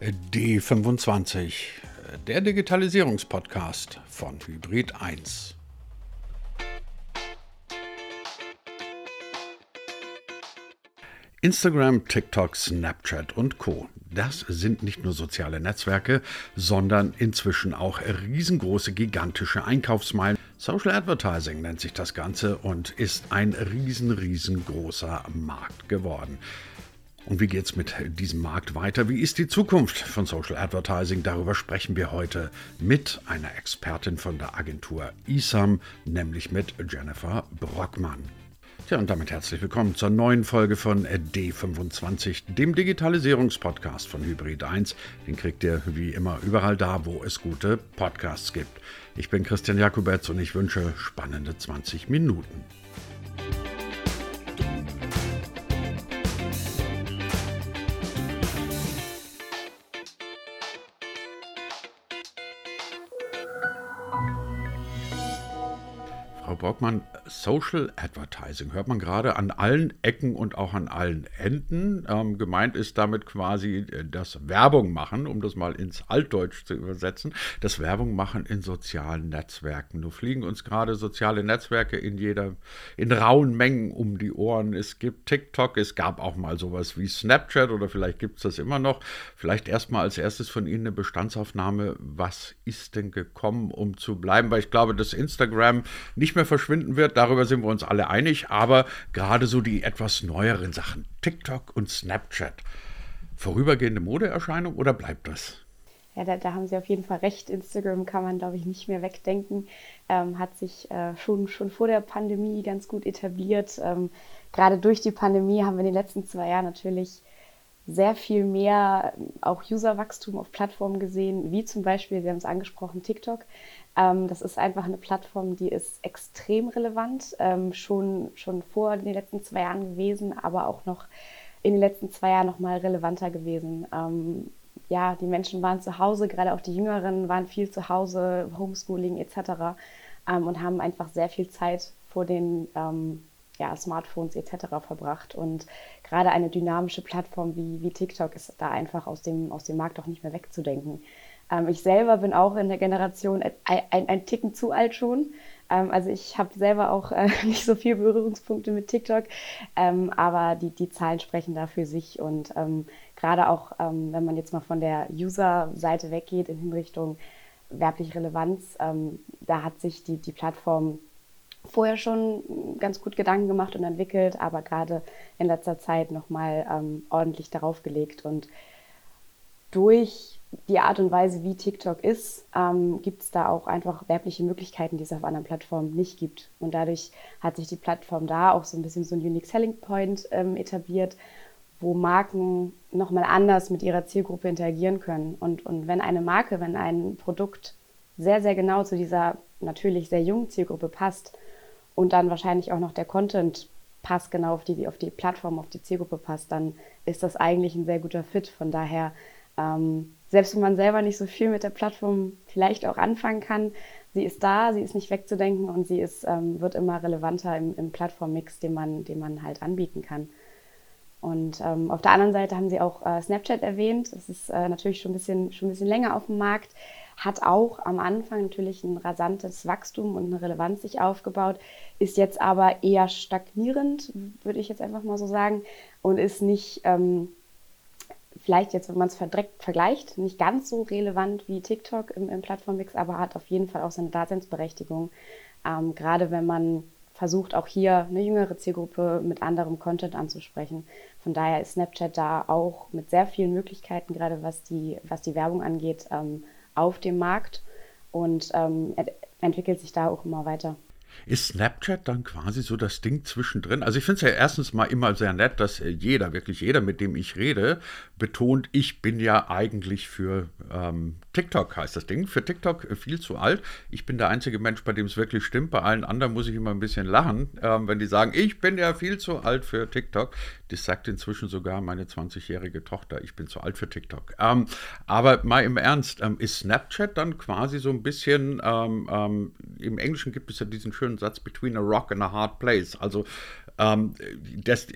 D25, der Digitalisierungspodcast von Hybrid 1. Instagram, TikTok, Snapchat und Co. Das sind nicht nur soziale Netzwerke, sondern inzwischen auch riesengroße, gigantische Einkaufsmeilen. Social Advertising nennt sich das Ganze und ist ein riesen, riesengroßer Markt geworden. Und wie geht es mit diesem Markt weiter? Wie ist die Zukunft von Social Advertising? Darüber sprechen wir heute mit einer Expertin von der Agentur ISAM, nämlich mit Jennifer Brockmann. Tja, und damit herzlich willkommen zur neuen Folge von D25, dem Digitalisierungspodcast von Hybrid 1. Den kriegt ihr wie immer überall da, wo es gute Podcasts gibt. Ich bin Christian Jakubetz und ich wünsche spannende 20 Minuten. Brockmann, Social Advertising hört man gerade an allen Ecken und auch an allen Enden. Ähm, gemeint ist damit quasi äh, das Werbung machen, um das mal ins Altdeutsch zu übersetzen, das Werbung machen in sozialen Netzwerken. Nun fliegen uns gerade soziale Netzwerke in jeder, in rauen Mengen um die Ohren. Es gibt TikTok, es gab auch mal sowas wie Snapchat oder vielleicht gibt es das immer noch. Vielleicht erstmal als erstes von Ihnen eine Bestandsaufnahme. Was ist denn gekommen, um zu bleiben? Weil ich glaube, dass Instagram nicht mehr verschwinden wird, darüber sind wir uns alle einig, aber gerade so die etwas neueren Sachen, TikTok und Snapchat, vorübergehende Modeerscheinung oder bleibt das? Ja, da, da, haben Sie auf jeden Fall recht. Instagram kann man, glaube ich, nicht mehr wegdenken. Ähm, hat sich äh, schon, schon vor der Pandemie ganz gut etabliert. Ähm, gerade durch die Pandemie haben wir in den letzten zwei Jahren natürlich sehr viel mehr auch Userwachstum auf Plattformen gesehen, wie zum Beispiel, Sie haben es angesprochen, TikTok. Ähm, das ist einfach eine Plattform, die ist extrem relevant, ähm, schon, schon vor den letzten zwei Jahren gewesen, aber auch noch in den letzten zwei Jahren noch mal relevanter gewesen. Ähm, ja, die Menschen waren zu Hause, gerade auch die Jüngeren waren viel zu Hause, Homeschooling etc. Und haben einfach sehr viel Zeit vor den ja, Smartphones etc. verbracht. Und gerade eine dynamische Plattform wie, wie TikTok ist da einfach aus dem, aus dem Markt auch nicht mehr wegzudenken. Ähm, ich selber bin auch in der Generation ein, ein, ein Ticken zu alt schon. Ähm, also ich habe selber auch äh, nicht so viele Berührungspunkte mit TikTok, ähm, aber die, die Zahlen sprechen da für sich. Und ähm, gerade auch, ähm, wenn man jetzt mal von der User-Seite weggeht in Richtung werbliche Relevanz, ähm, da hat sich die, die Plattform vorher schon ganz gut Gedanken gemacht und entwickelt, aber gerade in letzter Zeit nochmal ähm, ordentlich darauf gelegt. Und durch die Art und Weise, wie TikTok ist, ähm, gibt es da auch einfach werbliche Möglichkeiten, die es auf anderen Plattformen nicht gibt. Und dadurch hat sich die Plattform da auch so ein bisschen so ein Unique Selling Point ähm, etabliert, wo Marken nochmal anders mit ihrer Zielgruppe interagieren können. Und, und wenn eine Marke, wenn ein Produkt sehr, sehr genau zu dieser natürlich sehr jungen Zielgruppe passt und dann wahrscheinlich auch noch der Content passt genau auf die, auf die Plattform, auf die Zielgruppe passt, dann ist das eigentlich ein sehr guter Fit. Von daher ähm, selbst wenn man selber nicht so viel mit der Plattform vielleicht auch anfangen kann, sie ist da, sie ist nicht wegzudenken und sie ist, ähm, wird immer relevanter im, im Plattformmix, den man, den man halt anbieten kann. Und ähm, auf der anderen Seite haben Sie auch äh, Snapchat erwähnt. Das ist äh, natürlich schon ein, bisschen, schon ein bisschen länger auf dem Markt, hat auch am Anfang natürlich ein rasantes Wachstum und eine Relevanz sich aufgebaut, ist jetzt aber eher stagnierend, würde ich jetzt einfach mal so sagen, und ist nicht ähm, vielleicht jetzt, wenn man es vergleicht, nicht ganz so relevant wie TikTok im, im Plattformmix, aber hat auf jeden Fall auch seine Daseinsberechtigung. Ähm, gerade wenn man versucht, auch hier eine jüngere Zielgruppe mit anderem Content anzusprechen. Von daher ist Snapchat da auch mit sehr vielen Möglichkeiten, gerade was die, was die Werbung angeht, ähm, auf dem Markt und ähm, entwickelt sich da auch immer weiter. Ist Snapchat dann quasi so das Ding zwischendrin? Also ich finde es ja erstens mal immer sehr nett, dass äh, jeder, wirklich jeder, mit dem ich rede, betont, ich bin ja eigentlich für ähm, TikTok, heißt das Ding, für TikTok äh, viel zu alt. Ich bin der einzige Mensch, bei dem es wirklich stimmt. Bei allen anderen muss ich immer ein bisschen lachen, ähm, wenn die sagen, ich bin ja viel zu alt für TikTok. Das sagt inzwischen sogar meine 20-jährige Tochter, ich bin zu alt für TikTok. Ähm, aber mal im Ernst, ähm, ist Snapchat dann quasi so ein bisschen, ähm, ähm, im Englischen gibt es ja diesen schönen Satz, between a rock and a hard place. Also Ähm, das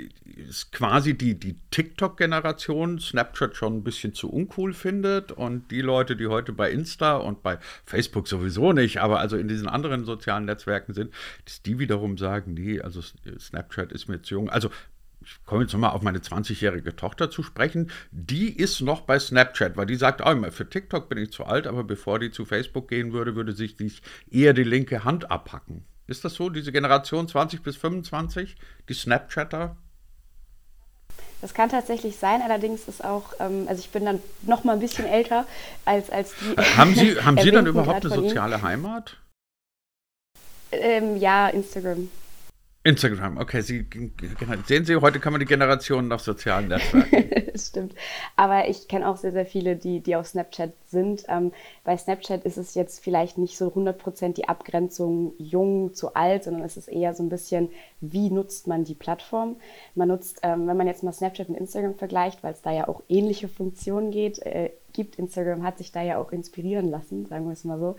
ist quasi die, die TikTok-Generation Snapchat schon ein bisschen zu uncool findet und die Leute, die heute bei Insta und bei Facebook sowieso nicht, aber also in diesen anderen sozialen Netzwerken sind, dass die wiederum sagen, nee, also Snapchat ist mir zu jung. Also ich komme jetzt nochmal auf meine 20-jährige Tochter zu sprechen, die ist noch bei Snapchat, weil die sagt, oh, für TikTok bin ich zu alt, aber bevor die zu Facebook gehen würde, würde sich eher die linke Hand abhacken. Ist das so, diese Generation 20 bis 25, die Snapchatter? Das kann tatsächlich sein, allerdings ist auch, ähm, also ich bin dann noch mal ein bisschen älter als, als die. Äh, haben Sie, haben Sie dann überhaupt eine soziale Heimat? Ähm, ja, Instagram. Instagram, okay. Sie, sehen Sie, heute kann man die Generation nach sozialen Netzwerken. Stimmt. Aber ich kenne auch sehr, sehr viele, die, die auf Snapchat sind. Ähm, bei Snapchat ist es jetzt vielleicht nicht so 100% die Abgrenzung jung zu alt, sondern es ist eher so ein bisschen, wie nutzt man die Plattform. Man nutzt, ähm, wenn man jetzt mal Snapchat und Instagram vergleicht, weil es da ja auch ähnliche Funktionen geht, äh, gibt. Instagram hat sich da ja auch inspirieren lassen, sagen wir es mal so.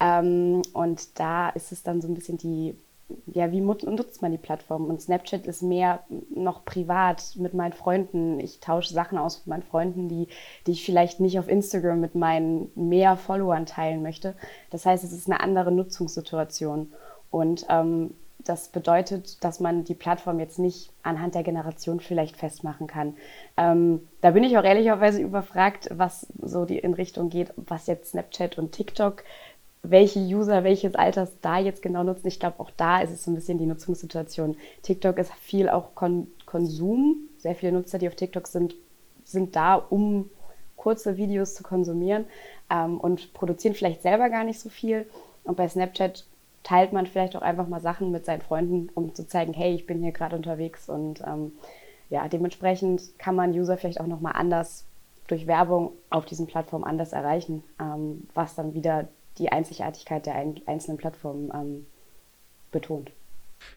Ähm, und da ist es dann so ein bisschen die ja, wie nutzt man die Plattform? Und Snapchat ist mehr noch privat mit meinen Freunden. Ich tausche Sachen aus mit meinen Freunden, die, die ich vielleicht nicht auf Instagram mit meinen mehr Followern teilen möchte. Das heißt, es ist eine andere Nutzungssituation. Und ähm, das bedeutet, dass man die Plattform jetzt nicht anhand der Generation vielleicht festmachen kann. Ähm, da bin ich auch ehrlicherweise überfragt, was so die in Richtung geht, was jetzt Snapchat und TikTok welche User welches Alters da jetzt genau nutzen. Ich glaube, auch da ist es so ein bisschen die Nutzungssituation. TikTok ist viel auch Kon Konsum. Sehr viele Nutzer, die auf TikTok sind, sind da, um kurze Videos zu konsumieren ähm, und produzieren vielleicht selber gar nicht so viel. Und bei Snapchat teilt man vielleicht auch einfach mal Sachen mit seinen Freunden, um zu zeigen, hey, ich bin hier gerade unterwegs. Und ähm, ja, dementsprechend kann man User vielleicht auch nochmal anders durch Werbung auf diesen Plattformen anders erreichen, ähm, was dann wieder die Einzigartigkeit der einzelnen Plattformen ähm, betont.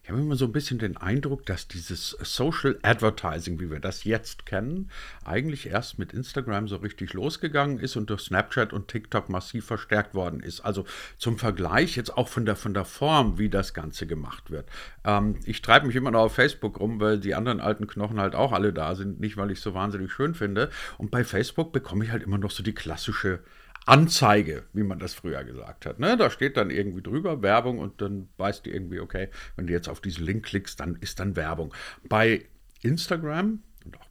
Ich habe immer so ein bisschen den Eindruck, dass dieses Social Advertising, wie wir das jetzt kennen, eigentlich erst mit Instagram so richtig losgegangen ist und durch Snapchat und TikTok massiv verstärkt worden ist. Also zum Vergleich jetzt auch von der, von der Form, wie das Ganze gemacht wird. Ähm, ich treibe mich immer noch auf Facebook rum, weil die anderen alten Knochen halt auch alle da sind, nicht weil ich es so wahnsinnig schön finde. Und bei Facebook bekomme ich halt immer noch so die klassische Anzeige, wie man das früher gesagt hat. Ne? Da steht dann irgendwie drüber Werbung und dann weißt du irgendwie, okay, wenn du jetzt auf diesen Link klickst, dann ist dann Werbung. Bei Instagram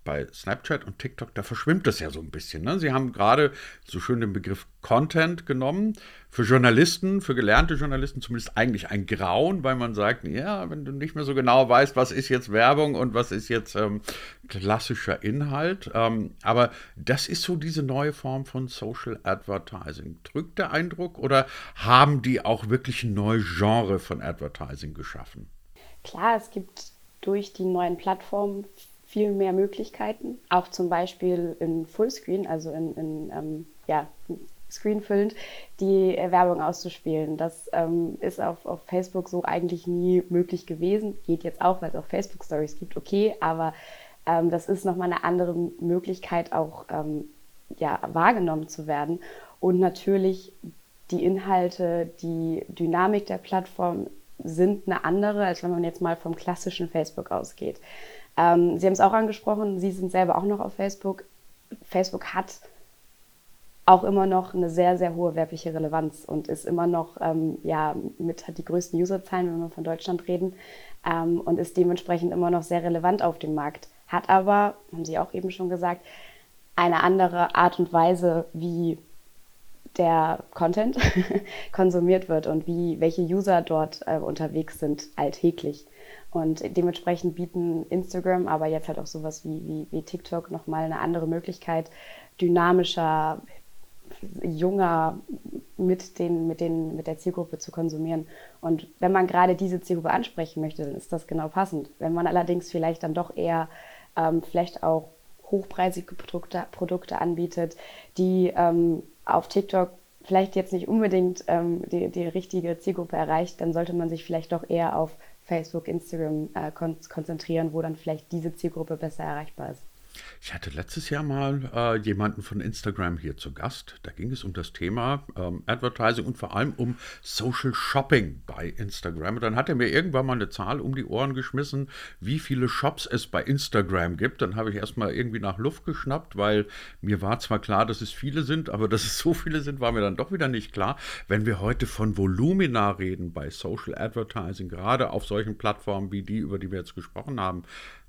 bei Snapchat und TikTok, da verschwimmt das ja so ein bisschen. Ne? Sie haben gerade so schön den Begriff Content genommen. Für Journalisten, für gelernte Journalisten zumindest eigentlich ein Grauen, weil man sagt, ja, wenn du nicht mehr so genau weißt, was ist jetzt Werbung und was ist jetzt ähm, klassischer Inhalt. Ähm, aber das ist so diese neue Form von Social Advertising. Drückt der Eindruck oder haben die auch wirklich ein neues Genre von Advertising geschaffen? Klar, es gibt durch die neuen Plattformen viel mehr Möglichkeiten, auch zum Beispiel in Fullscreen, also in, in ähm, ja, screenfüllend, die Werbung auszuspielen. Das ähm, ist auf, auf Facebook so eigentlich nie möglich gewesen. Geht jetzt auch, weil es auch Facebook-Stories gibt, okay, aber ähm, das ist nochmal eine andere Möglichkeit, auch ähm, ja, wahrgenommen zu werden. Und natürlich die Inhalte, die Dynamik der Plattform sind eine andere, als wenn man jetzt mal vom klassischen Facebook ausgeht. Ähm, Sie haben es auch angesprochen, Sie sind selber auch noch auf Facebook. Facebook hat auch immer noch eine sehr, sehr hohe werbliche Relevanz und ist immer noch, ähm, ja, mit hat die größten Userzahlen, wenn wir von Deutschland reden, ähm, und ist dementsprechend immer noch sehr relevant auf dem Markt. Hat aber, haben Sie auch eben schon gesagt, eine andere Art und Weise, wie der Content konsumiert wird und wie welche User dort äh, unterwegs sind alltäglich. Und dementsprechend bieten Instagram, aber jetzt halt auch sowas wie, wie, wie TikTok nochmal eine andere Möglichkeit, dynamischer, junger mit, den, mit, den, mit der Zielgruppe zu konsumieren. Und wenn man gerade diese Zielgruppe ansprechen möchte, dann ist das genau passend. Wenn man allerdings vielleicht dann doch eher ähm, vielleicht auch hochpreisige Produkte, Produkte anbietet, die ähm, auf TikTok vielleicht jetzt nicht unbedingt ähm, die, die richtige Zielgruppe erreicht, dann sollte man sich vielleicht doch eher auf Facebook, Instagram äh, kon konzentrieren, wo dann vielleicht diese Zielgruppe besser erreichbar ist. Ich hatte letztes Jahr mal äh, jemanden von Instagram hier zu Gast. Da ging es um das Thema ähm, Advertising und vor allem um Social Shopping bei Instagram. Und dann hat er mir irgendwann mal eine Zahl um die Ohren geschmissen, wie viele Shops es bei Instagram gibt. Dann habe ich erstmal irgendwie nach Luft geschnappt, weil mir war zwar klar, dass es viele sind, aber dass es so viele sind, war mir dann doch wieder nicht klar. Wenn wir heute von Volumina reden bei Social Advertising, gerade auf solchen Plattformen wie die, über die wir jetzt gesprochen haben,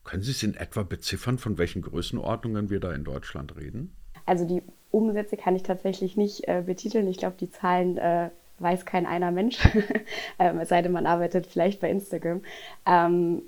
können Sie es in etwa beziffern, von welchen Größenordnungen wir da in Deutschland reden? Also die Umsätze kann ich tatsächlich nicht äh, betiteln. Ich glaube, die Zahlen äh, weiß kein einer Mensch, ähm, es sei denn, man arbeitet vielleicht bei Instagram. Ähm,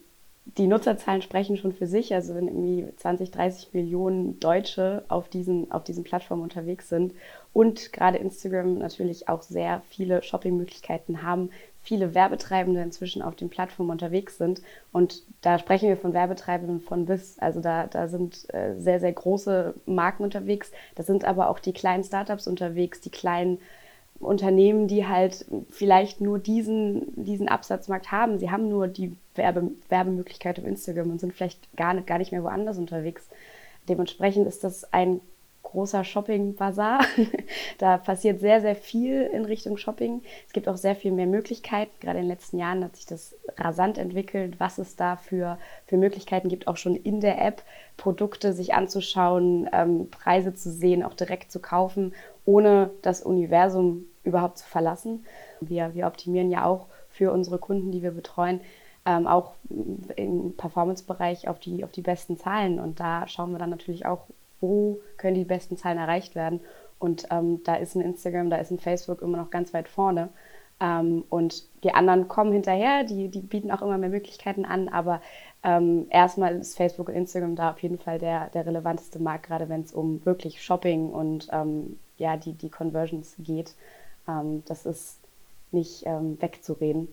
die Nutzerzahlen sprechen schon für sich. Also wenn irgendwie 20, 30 Millionen Deutsche auf diesen, auf diesen Plattformen unterwegs sind und gerade Instagram natürlich auch sehr viele Shoppingmöglichkeiten haben, viele Werbetreibende inzwischen auf den Plattformen unterwegs sind. Und da sprechen wir von Werbetreibenden von bis. Also da, da sind äh, sehr, sehr große Marken unterwegs. Da sind aber auch die kleinen Startups unterwegs, die kleinen Unternehmen, die halt vielleicht nur diesen, diesen Absatzmarkt haben. Sie haben nur die Werbe, Werbemöglichkeit auf Instagram und sind vielleicht gar nicht, gar nicht mehr woanders unterwegs. Dementsprechend ist das ein großer Shopping-Bazar. da passiert sehr, sehr viel in Richtung Shopping. Es gibt auch sehr viel mehr Möglichkeiten. Gerade in den letzten Jahren hat sich das rasant entwickelt, was es da für, für Möglichkeiten gibt, auch schon in der App Produkte sich anzuschauen, ähm, Preise zu sehen, auch direkt zu kaufen, ohne das Universum überhaupt zu verlassen. Wir, wir optimieren ja auch für unsere Kunden, die wir betreuen, ähm, auch im Performance-Bereich auf die, auf die besten Zahlen. Und da schauen wir dann natürlich auch, wo können die besten Zahlen erreicht werden. Und ähm, da ist ein Instagram, da ist ein Facebook immer noch ganz weit vorne. Ähm, und die anderen kommen hinterher, die, die bieten auch immer mehr Möglichkeiten an, aber ähm, erstmal ist Facebook und Instagram da auf jeden Fall der, der relevanteste Markt, gerade wenn es um wirklich Shopping und ähm, ja, die, die Conversions geht. Ähm, das ist nicht ähm, wegzureden.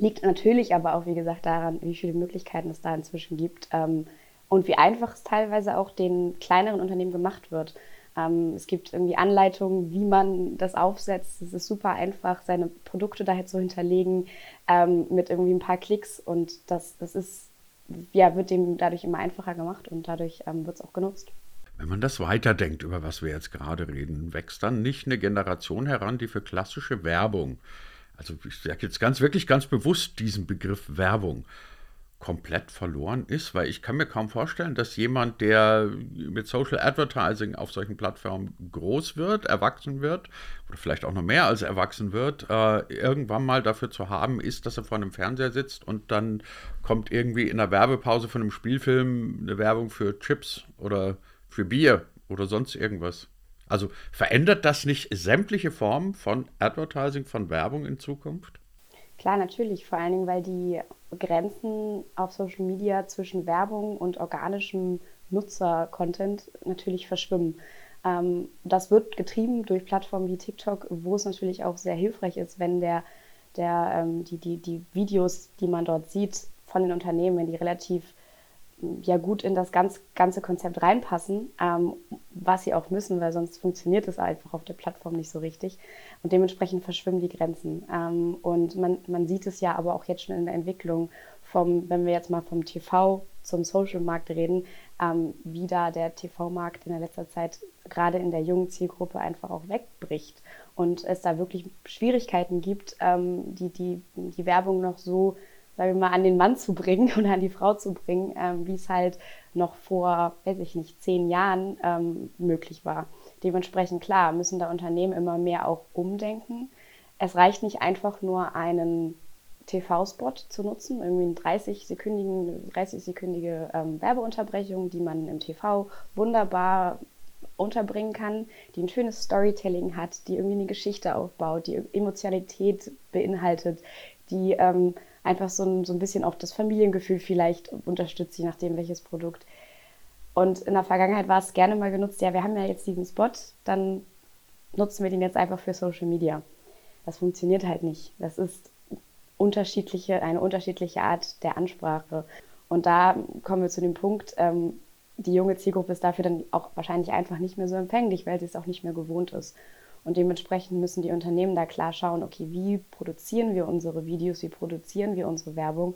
Liegt natürlich aber auch, wie gesagt, daran, wie viele Möglichkeiten es da inzwischen gibt. Ähm, und wie einfach es teilweise auch den kleineren Unternehmen gemacht wird. Ähm, es gibt irgendwie Anleitungen, wie man das aufsetzt. Es ist super einfach, seine Produkte daher zu hinterlegen ähm, mit irgendwie ein paar Klicks und das, das ist, ja, wird dem dadurch immer einfacher gemacht und dadurch ähm, wird es auch genutzt. Wenn man das weiterdenkt, über was wir jetzt gerade reden, wächst dann nicht eine Generation heran, die für klassische Werbung, also ich sage jetzt ganz wirklich ganz bewusst diesen Begriff Werbung, komplett verloren ist, weil ich kann mir kaum vorstellen, dass jemand, der mit Social Advertising auf solchen Plattformen groß wird, erwachsen wird oder vielleicht auch noch mehr als erwachsen wird, äh, irgendwann mal dafür zu haben ist, dass er vor einem Fernseher sitzt und dann kommt irgendwie in der Werbepause von einem Spielfilm eine Werbung für Chips oder für Bier oder sonst irgendwas. Also verändert das nicht sämtliche Formen von Advertising, von Werbung in Zukunft? Klar, natürlich. Vor allen Dingen, weil die Grenzen auf Social Media zwischen Werbung und organischem Nutzer-Content natürlich verschwimmen. Ähm, das wird getrieben durch Plattformen wie TikTok, wo es natürlich auch sehr hilfreich ist, wenn der, der, ähm, die, die, die Videos, die man dort sieht von den Unternehmen, wenn die relativ ja gut in das ganz, ganze Konzept reinpassen, ähm, was sie auch müssen, weil sonst funktioniert es einfach auf der Plattform nicht so richtig. Und dementsprechend verschwimmen die Grenzen. Ähm, und man, man sieht es ja aber auch jetzt schon in der Entwicklung, vom, wenn wir jetzt mal vom TV zum Social-Markt reden, ähm, wie da der TV-Markt in der letzter Zeit gerade in der jungen Zielgruppe einfach auch wegbricht und es da wirklich Schwierigkeiten gibt, ähm, die, die die Werbung noch so sagen wir mal, an den Mann zu bringen oder an die Frau zu bringen, ähm, wie es halt noch vor, weiß ich nicht, zehn Jahren ähm, möglich war. Dementsprechend, klar, müssen da Unternehmen immer mehr auch umdenken. Es reicht nicht einfach nur einen TV-Spot zu nutzen, irgendwie eine 30-sekündige 30 sekündige, ähm, Werbeunterbrechung, die man im TV wunderbar unterbringen kann, die ein schönes Storytelling hat, die irgendwie eine Geschichte aufbaut, die Emotionalität beinhaltet, die ähm, einfach so ein, so ein bisschen auch das Familiengefühl vielleicht unterstützt, je nachdem welches Produkt. Und in der Vergangenheit war es gerne mal genutzt, ja, wir haben ja jetzt diesen Spot, dann nutzen wir den jetzt einfach für Social Media. Das funktioniert halt nicht. Das ist unterschiedliche, eine unterschiedliche Art der Ansprache. Und da kommen wir zu dem Punkt, ähm, die junge Zielgruppe ist dafür dann auch wahrscheinlich einfach nicht mehr so empfänglich, weil sie es auch nicht mehr gewohnt ist. Und dementsprechend müssen die Unternehmen da klar schauen, okay, wie produzieren wir unsere Videos, wie produzieren wir unsere Werbung,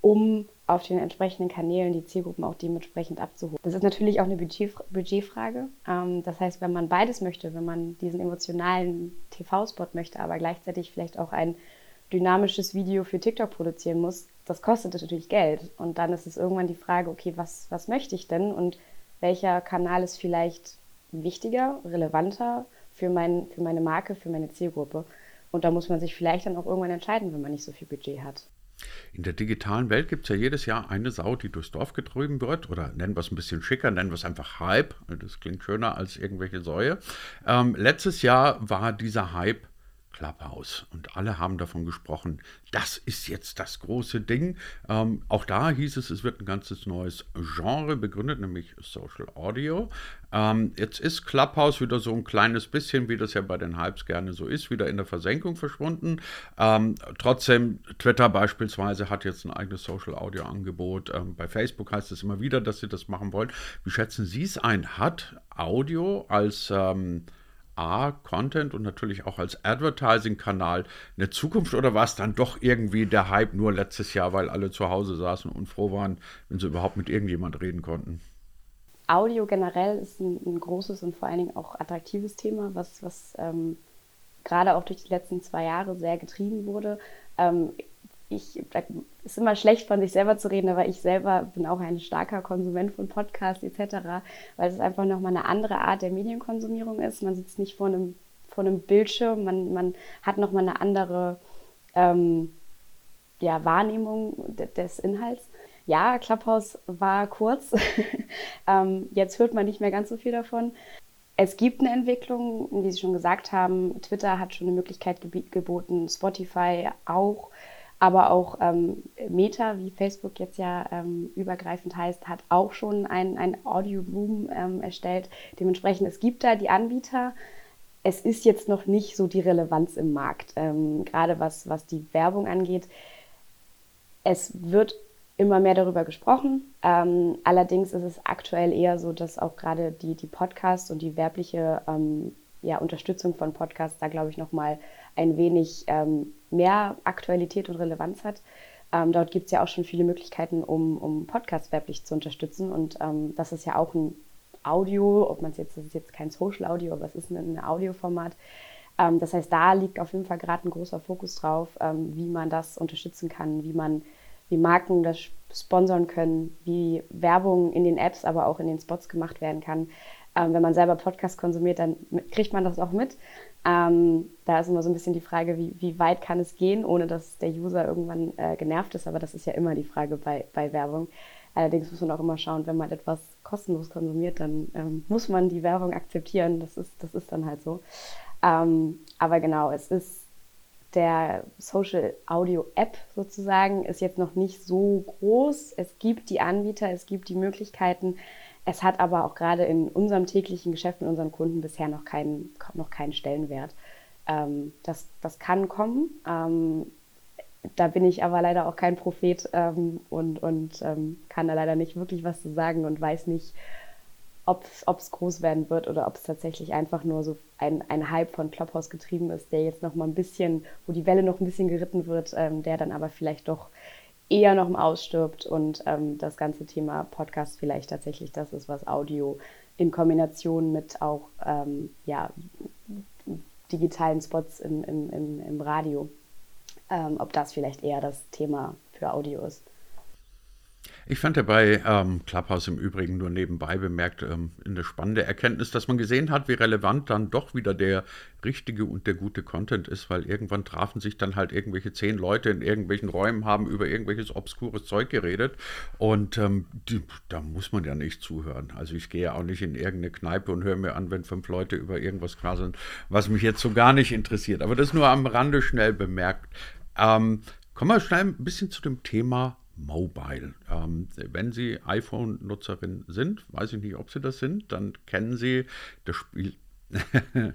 um auf den entsprechenden Kanälen die Zielgruppen auch dementsprechend abzuholen. Das ist natürlich auch eine Budget, Budgetfrage. Ähm, das heißt, wenn man beides möchte, wenn man diesen emotionalen TV-Spot möchte, aber gleichzeitig vielleicht auch ein dynamisches Video für TikTok produzieren muss, das kostet natürlich Geld. Und dann ist es irgendwann die Frage, okay, was, was möchte ich denn und welcher Kanal ist vielleicht wichtiger, relevanter für, mein, für meine Marke, für meine Zielgruppe. Und da muss man sich vielleicht dann auch irgendwann entscheiden, wenn man nicht so viel Budget hat. In der digitalen Welt gibt es ja jedes Jahr eine Sau, die durchs Dorf getrieben wird. Oder nennen wir es ein bisschen schicker, nennen wir es einfach Hype. Das klingt schöner als irgendwelche Säue. Ähm, letztes Jahr war dieser Hype Clubhouse. Und alle haben davon gesprochen, das ist jetzt das große Ding. Ähm, auch da hieß es, es wird ein ganzes neues Genre begründet, nämlich Social Audio. Ähm, jetzt ist Clubhouse wieder so ein kleines bisschen, wie das ja bei den Hypes gerne so ist, wieder in der Versenkung verschwunden. Ähm, trotzdem, Twitter beispielsweise hat jetzt ein eigenes Social Audio Angebot. Ähm, bei Facebook heißt es immer wieder, dass sie das machen wollen. Wie schätzen Sie es ein? Hat Audio als ähm, A, Content und natürlich auch als Advertising-Kanal eine Zukunft oder war es dann doch irgendwie der Hype nur letztes Jahr, weil alle zu Hause saßen und froh waren, wenn sie überhaupt mit irgendjemand reden konnten? Audio generell ist ein, ein großes und vor allen Dingen auch attraktives Thema, was, was ähm, gerade auch durch die letzten zwei Jahre sehr getrieben wurde. Ähm, ich, ist immer schlecht von sich selber zu reden, aber ich selber bin auch ein starker Konsument von Podcasts etc., weil es einfach nochmal eine andere Art der Medienkonsumierung ist. Man sitzt nicht vor einem, vor einem Bildschirm, man, man hat nochmal eine andere ähm, ja, Wahrnehmung des Inhalts. Ja, Clubhouse war kurz. ähm, jetzt hört man nicht mehr ganz so viel davon. Es gibt eine Entwicklung, wie Sie schon gesagt haben. Twitter hat schon eine Möglichkeit geboten, Spotify auch. Aber auch ähm, Meta, wie Facebook jetzt ja ähm, übergreifend heißt, hat auch schon ein, ein Audio-Boom ähm, erstellt. Dementsprechend, es gibt da die Anbieter. Es ist jetzt noch nicht so die Relevanz im Markt, ähm, gerade was, was die Werbung angeht. Es wird immer mehr darüber gesprochen. Ähm, allerdings ist es aktuell eher so, dass auch gerade die, die Podcasts und die werbliche ähm, ja, Unterstützung von Podcasts da, glaube ich, nochmal ein wenig ähm, mehr Aktualität und Relevanz hat. Ähm, dort gibt es ja auch schon viele Möglichkeiten, um, um Podcasts werblich zu unterstützen. Und ähm, das ist ja auch ein Audio, ob man es jetzt, das ist jetzt kein Social Audio, aber es ist ein, ein Audioformat. Ähm, das heißt, da liegt auf jeden Fall gerade ein großer Fokus drauf, ähm, wie man das unterstützen kann, wie man wie Marken das sponsern können, wie Werbung in den Apps, aber auch in den Spots gemacht werden kann. Ähm, wenn man selber Podcast konsumiert, dann kriegt man das auch mit. Ähm, da ist immer so ein bisschen die Frage, wie, wie, weit kann es gehen, ohne dass der User irgendwann äh, genervt ist. Aber das ist ja immer die Frage bei, bei, Werbung. Allerdings muss man auch immer schauen, wenn man etwas kostenlos konsumiert, dann ähm, muss man die Werbung akzeptieren. Das ist, das ist dann halt so. Ähm, aber genau, es ist der Social Audio App sozusagen, ist jetzt noch nicht so groß. Es gibt die Anbieter, es gibt die Möglichkeiten. Es hat aber auch gerade in unserem täglichen Geschäft mit unseren Kunden bisher noch keinen, noch keinen Stellenwert. Ähm, das, das kann kommen. Ähm, da bin ich aber leider auch kein Prophet ähm, und, und ähm, kann da leider nicht wirklich was zu sagen und weiß nicht, ob es groß werden wird oder ob es tatsächlich einfach nur so ein, ein Hype von Clubhouse getrieben ist, der jetzt noch mal ein bisschen, wo die Welle noch ein bisschen geritten wird, ähm, der dann aber vielleicht doch eher noch im Ausstirbt und ähm, das ganze Thema Podcast vielleicht tatsächlich das ist, was Audio in Kombination mit auch ähm, ja, digitalen Spots im, im, im, Radio, ähm, ob das vielleicht eher das Thema für Audio ist. Ich fand ja bei ähm, Clubhouse im Übrigen nur nebenbei bemerkt ähm, eine spannende Erkenntnis, dass man gesehen hat, wie relevant dann doch wieder der richtige und der gute Content ist, weil irgendwann trafen sich dann halt irgendwelche zehn Leute in irgendwelchen Räumen, haben über irgendwelches obskures Zeug geredet und ähm, die, da muss man ja nicht zuhören. Also ich gehe ja auch nicht in irgendeine Kneipe und höre mir an, wenn fünf Leute über irgendwas quasseln, was mich jetzt so gar nicht interessiert. Aber das nur am Rande schnell bemerkt. Ähm, kommen wir schnell ein bisschen zu dem Thema Mobile. Ähm, wenn Sie iPhone-Nutzerin sind, weiß ich nicht, ob Sie das sind, dann kennen Sie das Spiel.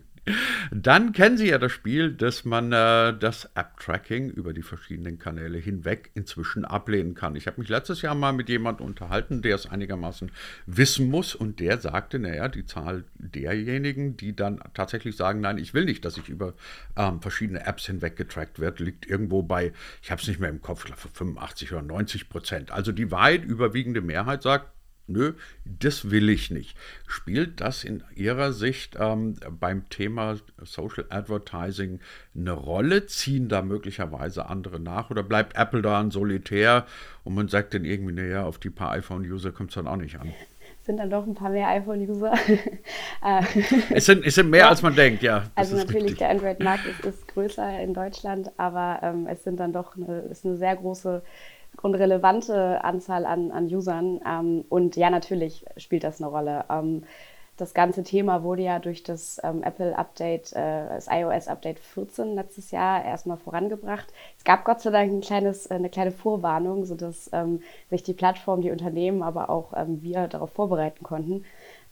Dann kennen Sie ja das Spiel, dass man äh, das App-Tracking über die verschiedenen Kanäle hinweg inzwischen ablehnen kann. Ich habe mich letztes Jahr mal mit jemandem unterhalten, der es einigermaßen wissen muss und der sagte, naja, die Zahl derjenigen, die dann tatsächlich sagen, nein, ich will nicht, dass ich über ähm, verschiedene Apps hinweg getrackt wird, liegt irgendwo bei, ich habe es nicht mehr im Kopf, ich glaube 85 oder 90 Prozent. Also die weit überwiegende Mehrheit sagt, nö, das will ich nicht. Spielt das in Ihrer Sicht ähm, beim Thema Social Advertising eine Rolle? Ziehen da möglicherweise andere nach oder bleibt Apple da ein Solitär und man sagt dann irgendwie, naja, auf die paar iPhone-User kommt es dann auch nicht an? sind dann doch ein paar mehr iPhone-User. Äh, es, sind, es sind mehr, ja. als man denkt, ja. Also natürlich, richtig. der Android-Markt ist, ist, größer in Deutschland, aber ähm, es sind dann doch eine, ist eine sehr große und relevante Anzahl an, an Usern. Ähm, und ja, natürlich spielt das eine Rolle. Ähm, das ganze Thema wurde ja durch das ähm, Apple-Update, äh, das iOS-Update 14 letztes Jahr erstmal vorangebracht. Es gab Gott sei Dank ein kleines, äh, eine kleine Vorwarnung, sodass ähm, sich die Plattform, die Unternehmen, aber auch ähm, wir darauf vorbereiten konnten.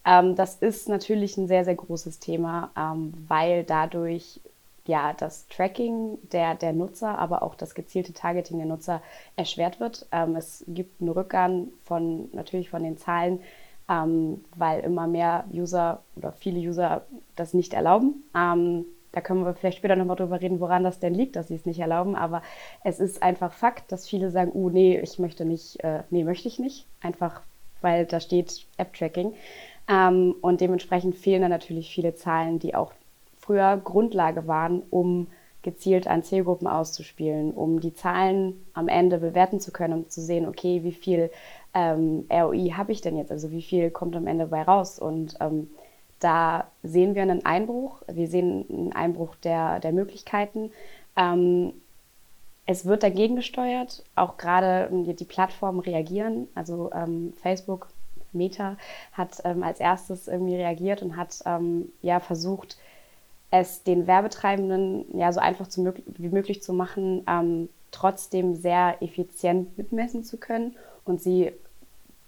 Ähm, das ist natürlich ein sehr, sehr großes Thema, ähm, weil dadurch ja, das Tracking der, der Nutzer, aber auch das gezielte Targeting der Nutzer erschwert wird. Ähm, es gibt einen Rückgang von natürlich von den Zahlen, ähm, weil immer mehr User oder viele User das nicht erlauben. Ähm, da können wir vielleicht später nochmal drüber reden, woran das denn liegt, dass sie es nicht erlauben. Aber es ist einfach Fakt, dass viele sagen, uh, nee, ich möchte nicht, äh, nee, möchte ich nicht. Einfach, weil da steht App-Tracking. Ähm, und dementsprechend fehlen da natürlich viele Zahlen, die auch früher Grundlage waren, um gezielt an Zielgruppen auszuspielen, um die Zahlen am Ende bewerten zu können, um zu sehen, okay, wie viel ähm, ROI habe ich denn jetzt, also wie viel kommt am Ende bei raus. Und ähm, da sehen wir einen Einbruch, wir sehen einen Einbruch der, der Möglichkeiten. Ähm, es wird dagegen gesteuert, auch gerade die, Plattformen reagieren, also ähm, Facebook, Meta hat ähm, als erstes irgendwie reagiert und hat ähm, ja versucht, es den Werbetreibenden ja so einfach zu, wie möglich zu machen, ähm, trotzdem sehr effizient mitmessen zu können. Und sie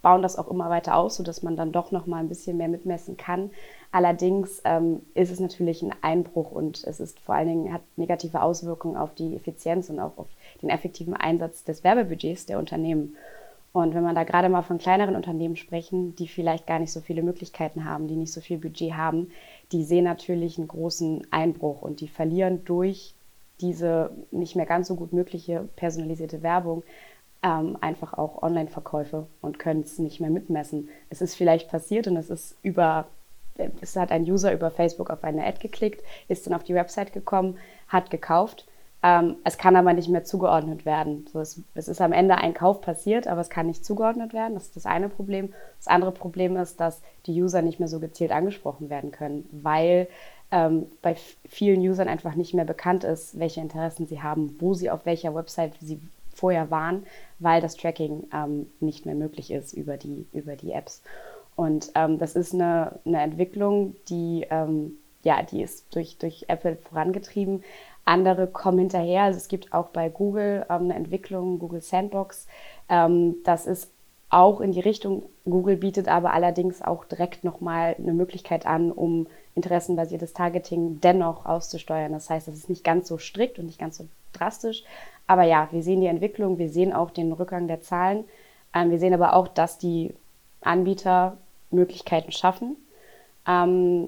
bauen das auch immer weiter aus, sodass man dann doch noch mal ein bisschen mehr mitmessen kann. Allerdings ähm, ist es natürlich ein Einbruch und es ist vor allen Dingen hat negative Auswirkungen auf die Effizienz und auch auf den effektiven Einsatz des Werbebudgets der Unternehmen. Und wenn man da gerade mal von kleineren Unternehmen sprechen, die vielleicht gar nicht so viele Möglichkeiten haben, die nicht so viel Budget haben, die sehen natürlich einen großen Einbruch und die verlieren durch diese nicht mehr ganz so gut mögliche personalisierte Werbung ähm, einfach auch Online-Verkäufe und können es nicht mehr mitmessen. Es ist vielleicht passiert und es ist über, es hat ein User über Facebook auf eine Ad geklickt, ist dann auf die Website gekommen, hat gekauft ähm, es kann aber nicht mehr zugeordnet werden. So, es, es, ist am Ende ein Kauf passiert, aber es kann nicht zugeordnet werden. Das ist das eine Problem. Das andere Problem ist, dass die User nicht mehr so gezielt angesprochen werden können, weil ähm, bei vielen Usern einfach nicht mehr bekannt ist, welche Interessen sie haben, wo sie auf welcher Website sie vorher waren, weil das Tracking ähm, nicht mehr möglich ist über die, über die Apps. Und ähm, das ist eine, eine Entwicklung, die, ähm, ja, die ist durch, durch Apple vorangetrieben andere kommen hinterher. Also es gibt auch bei Google ähm, eine Entwicklung, Google Sandbox. Ähm, das ist auch in die Richtung. Google bietet aber allerdings auch direkt nochmal eine Möglichkeit an, um interessenbasiertes Targeting dennoch auszusteuern. Das heißt, es ist nicht ganz so strikt und nicht ganz so drastisch. Aber ja, wir sehen die Entwicklung, wir sehen auch den Rückgang der Zahlen. Ähm, wir sehen aber auch, dass die Anbieter Möglichkeiten schaffen. Ähm,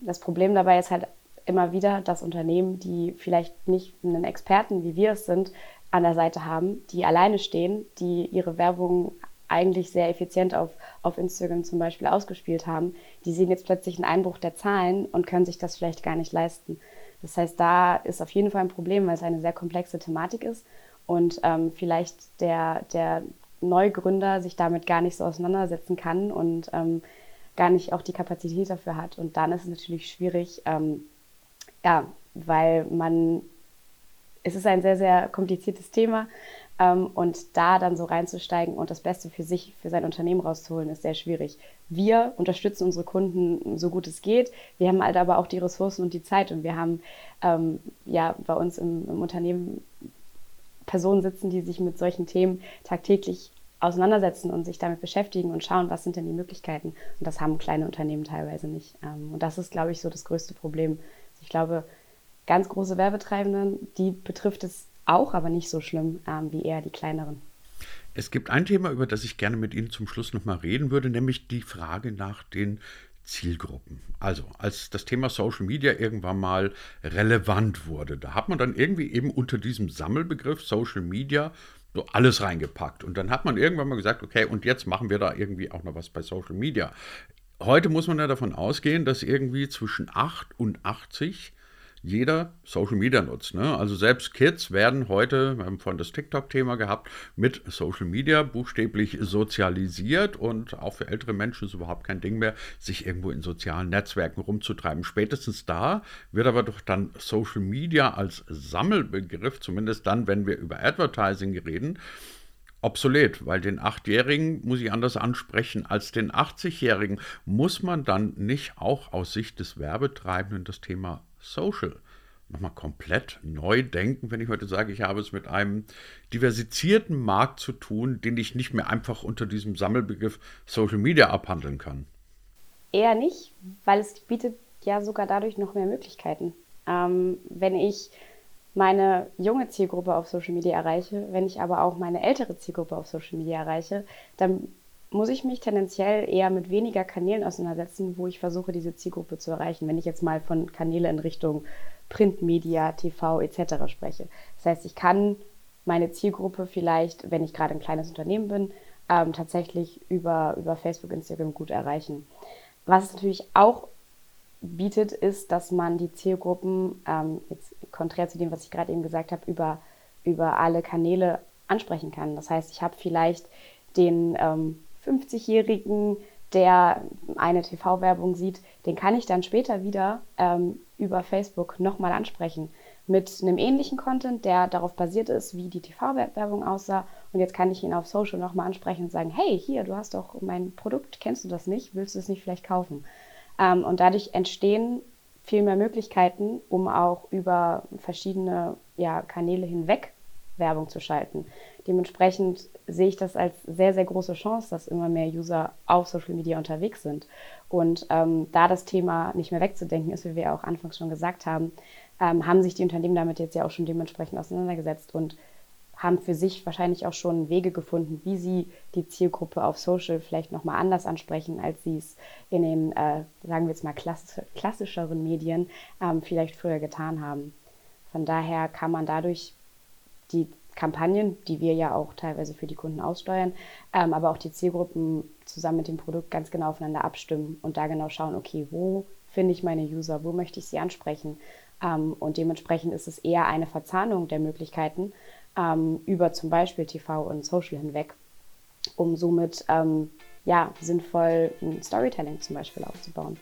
das Problem dabei ist halt immer wieder, dass Unternehmen, die vielleicht nicht einen Experten, wie wir es sind, an der Seite haben, die alleine stehen, die ihre Werbung eigentlich sehr effizient auf, auf Instagram zum Beispiel ausgespielt haben, die sehen jetzt plötzlich einen Einbruch der Zahlen und können sich das vielleicht gar nicht leisten. Das heißt, da ist auf jeden Fall ein Problem, weil es eine sehr komplexe Thematik ist und ähm, vielleicht der, der Neugründer sich damit gar nicht so auseinandersetzen kann und ähm, gar nicht auch die Kapazität dafür hat. Und dann ist es natürlich schwierig, ähm, ja, weil man, es ist ein sehr, sehr kompliziertes Thema ähm, und da dann so reinzusteigen und das Beste für sich, für sein Unternehmen rauszuholen, ist sehr schwierig. Wir unterstützen unsere Kunden so gut es geht. Wir haben halt aber auch die Ressourcen und die Zeit und wir haben ähm, ja bei uns im, im Unternehmen Personen sitzen, die sich mit solchen Themen tagtäglich auseinandersetzen und sich damit beschäftigen und schauen, was sind denn die Möglichkeiten. Und das haben kleine Unternehmen teilweise nicht. Ähm, und das ist, glaube ich, so das größte Problem, Ich glaube, ganz große Werbetreibenden, die betrifft es auch, aber nicht so schlimm ähm, wie eher die kleineren. Es gibt ein Thema, über das ich gerne mit Ihnen zum Schluss nochmal reden würde, nämlich die Frage nach den Zielgruppen. Also, als das Thema Social Media irgendwann mal relevant wurde, da hat man dann irgendwie eben unter diesem Sammelbegriff Social Media so alles reingepackt. Und dann hat man irgendwann mal gesagt, okay, und jetzt machen wir da irgendwie auch noch was bei Social Media. Heute muss man ja davon ausgehen, dass irgendwie zwischen 8 und 80 jeder Social Media nutzt. Ne? Also selbst Kids werden heute, wir haben vorhin das TikTok-Thema gehabt, mit Social Media buchstäblich sozialisiert und auch für ältere Menschen ist überhaupt kein Ding mehr, sich irgendwo in sozialen Netzwerken rumzutreiben. Spätestens da wird aber doch dann Social Media als Sammelbegriff, zumindest dann, wenn wir über Advertising reden, obsolet, weil den Achtjährigen muss ich anders ansprechen als den 80-Jährigen. Muss man dann nicht auch aus Sicht des Werbetreibenden das Thema Social nochmal komplett neu denken, wenn ich heute sage, ich habe es mit einem diversifizierten Markt zu tun, den ich nicht mehr einfach unter diesem Sammelbegriff Social Media abhandeln kann? Eher nicht, weil es bietet ja sogar dadurch noch mehr Möglichkeiten. Ähm, wenn ich meine junge Zielgruppe auf Social Media erreiche, wenn ich aber auch meine ältere Zielgruppe auf Social Media erreiche, dann muss ich mich tendenziell eher mit weniger Kanälen auseinandersetzen, wo ich versuche, diese Zielgruppe zu erreichen. Wenn ich jetzt mal von Kanäle in Richtung Printmedia, TV etc. spreche. Das heißt, ich kann meine Zielgruppe vielleicht, wenn ich gerade ein kleines Unternehmen bin, ähm, tatsächlich über, über Facebook, Instagram gut erreichen. Was es natürlich auch bietet, ist, dass man die Zielgruppen, ähm, jetzt konträr zu dem, was ich gerade eben gesagt habe, über, über alle Kanäle ansprechen kann. Das heißt, ich habe vielleicht den ähm, 50-Jährigen, der eine TV-Werbung sieht, den kann ich dann später wieder ähm, über Facebook nochmal ansprechen. Mit einem ähnlichen Content, der darauf basiert ist, wie die TV-Werbung aussah. Und jetzt kann ich ihn auf Social nochmal ansprechen und sagen, hey, hier, du hast doch mein Produkt, kennst du das nicht? Willst du es nicht vielleicht kaufen? Ähm, und dadurch entstehen viel mehr Möglichkeiten, um auch über verschiedene ja, Kanäle hinweg Werbung zu schalten. Dementsprechend sehe ich das als sehr, sehr große Chance, dass immer mehr User auf Social Media unterwegs sind. Und ähm, da das Thema nicht mehr wegzudenken ist, wie wir auch anfangs schon gesagt haben, ähm, haben sich die Unternehmen damit jetzt ja auch schon dementsprechend auseinandergesetzt und haben für sich wahrscheinlich auch schon Wege gefunden, wie sie die Zielgruppe auf Social vielleicht nochmal anders ansprechen, als sie es in den, äh, sagen wir jetzt mal, klassischeren Medien ähm, vielleicht früher getan haben. Von daher kann man dadurch die Kampagnen, die wir ja auch teilweise für die Kunden aussteuern, ähm, aber auch die Zielgruppen zusammen mit dem Produkt ganz genau aufeinander abstimmen und da genau schauen, okay, wo finde ich meine User, wo möchte ich sie ansprechen. Ähm, und dementsprechend ist es eher eine Verzahnung der Möglichkeiten ähm, über zum Beispiel TV und Social hinweg, um somit ähm, ja, sinnvoll ein Storytelling zum Beispiel aufzubauen.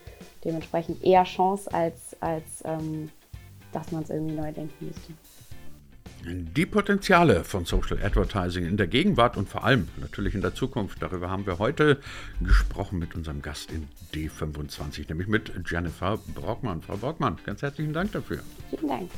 Dementsprechend eher Chance als, als ähm, dass man es irgendwie neu denken müsste. Die Potenziale von Social Advertising in der Gegenwart und vor allem natürlich in der Zukunft, darüber haben wir heute gesprochen mit unserem Gast in D25, nämlich mit Jennifer Brockmann. Frau Brockmann, ganz herzlichen Dank dafür. Vielen Dank.